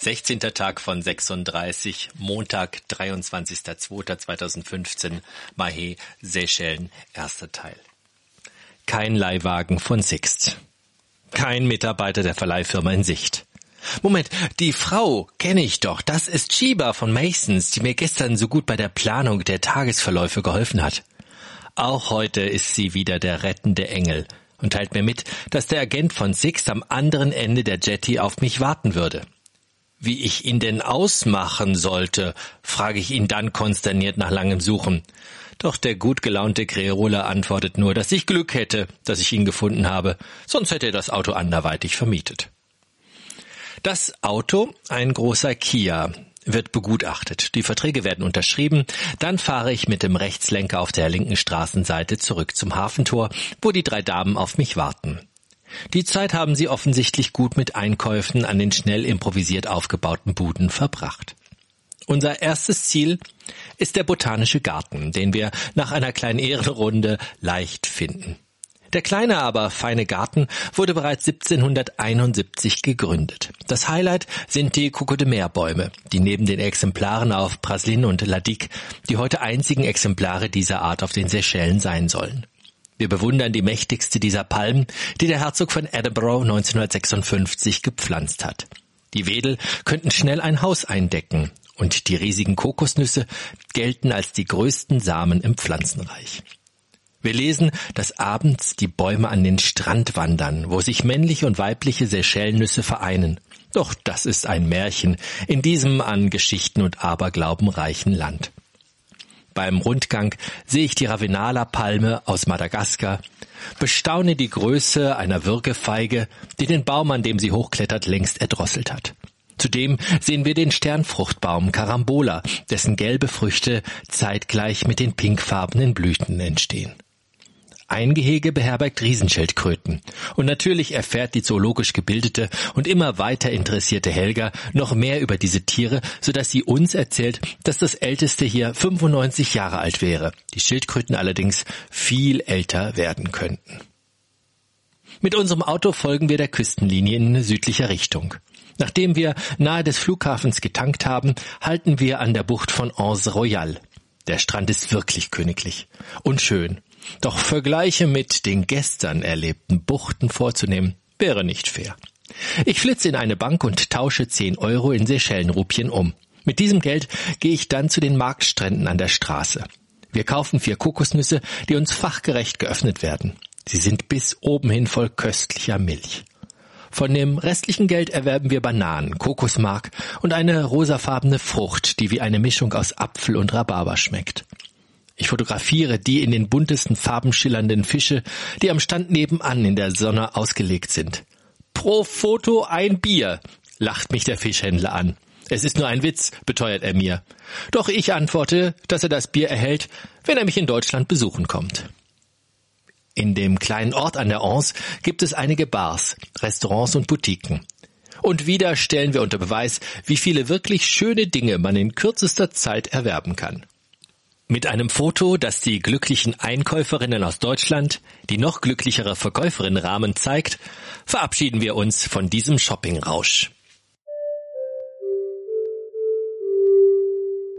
16. Tag von 36, Montag, 23.02.2015, Mahé, Seychellen, erster Teil. Kein Leihwagen von Sixt. Kein Mitarbeiter der Verleihfirma in Sicht. Moment, die Frau kenne ich doch. Das ist Chiba von Masons, die mir gestern so gut bei der Planung der Tagesverläufe geholfen hat. Auch heute ist sie wieder der rettende Engel und teilt mir mit, dass der Agent von Sixt am anderen Ende der Jetty auf mich warten würde. Wie ich ihn denn ausmachen sollte, frage ich ihn dann konsterniert nach langem Suchen. Doch der gut gelaunte Kreola antwortet nur, dass ich Glück hätte, dass ich ihn gefunden habe, sonst hätte er das Auto anderweitig vermietet. Das Auto, ein großer Kia, wird begutachtet. Die Verträge werden unterschrieben. Dann fahre ich mit dem Rechtslenker auf der linken Straßenseite zurück zum Hafentor, wo die drei Damen auf mich warten. Die Zeit haben sie offensichtlich gut mit Einkäufen an den schnell improvisiert aufgebauten Buden verbracht. Unser erstes Ziel ist der Botanische Garten, den wir nach einer kleinen Ehrenrunde leicht finden. Der kleine, aber feine Garten wurde bereits 1771 gegründet. Das Highlight sind die Coco de Mer Bäume, die neben den Exemplaren auf Praslin und Ladik die heute einzigen Exemplare dieser Art auf den Seychellen sein sollen. Wir bewundern die mächtigste dieser Palmen, die der Herzog von Edinburgh 1956 gepflanzt hat. Die Wedel könnten schnell ein Haus eindecken und die riesigen Kokosnüsse gelten als die größten Samen im Pflanzenreich. Wir lesen, dass abends die Bäume an den Strand wandern, wo sich männliche und weibliche Seychellennüsse vereinen. Doch das ist ein Märchen in diesem an Geschichten und Aberglauben reichen Land. Beim Rundgang sehe ich die Ravenala-Palme aus Madagaskar, bestaune die Größe einer Würgefeige, die den Baum, an dem sie hochklettert, längst erdrosselt hat. Zudem sehen wir den Sternfruchtbaum Carambola, dessen gelbe Früchte zeitgleich mit den pinkfarbenen Blüten entstehen. Ein Gehege beherbergt Riesenschildkröten. Und natürlich erfährt die zoologisch gebildete und immer weiter interessierte Helga noch mehr über diese Tiere, sodass sie uns erzählt, dass das älteste hier 95 Jahre alt wäre, die Schildkröten allerdings viel älter werden könnten. Mit unserem Auto folgen wir der Küstenlinie in südlicher Richtung. Nachdem wir nahe des Flughafens getankt haben, halten wir an der Bucht von Anse Royal. Der Strand ist wirklich königlich und schön. Doch Vergleiche mit den gestern erlebten Buchten vorzunehmen, wäre nicht fair. Ich flitze in eine Bank und tausche 10 Euro in Seychellenrupien um. Mit diesem Geld gehe ich dann zu den Marktstränden an der Straße. Wir kaufen vier Kokosnüsse, die uns fachgerecht geöffnet werden. Sie sind bis oben hin voll köstlicher Milch. Von dem restlichen Geld erwerben wir Bananen, Kokosmark und eine rosafarbene Frucht, die wie eine Mischung aus Apfel und Rhabarber schmeckt. Ich fotografiere die in den buntesten Farben schillernden Fische, die am Stand nebenan in der Sonne ausgelegt sind. Pro Foto ein Bier, lacht mich der Fischhändler an. Es ist nur ein Witz, beteuert er mir. Doch ich antworte, dass er das Bier erhält, wenn er mich in Deutschland besuchen kommt. In dem kleinen Ort an der Anse gibt es einige Bars, Restaurants und Boutiquen. Und wieder stellen wir unter Beweis, wie viele wirklich schöne Dinge man in kürzester Zeit erwerben kann. Mit einem Foto, das die glücklichen Einkäuferinnen aus Deutschland, die noch glücklichere Verkäuferinnen Rahmen zeigt, verabschieden wir uns von diesem Shoppingrausch.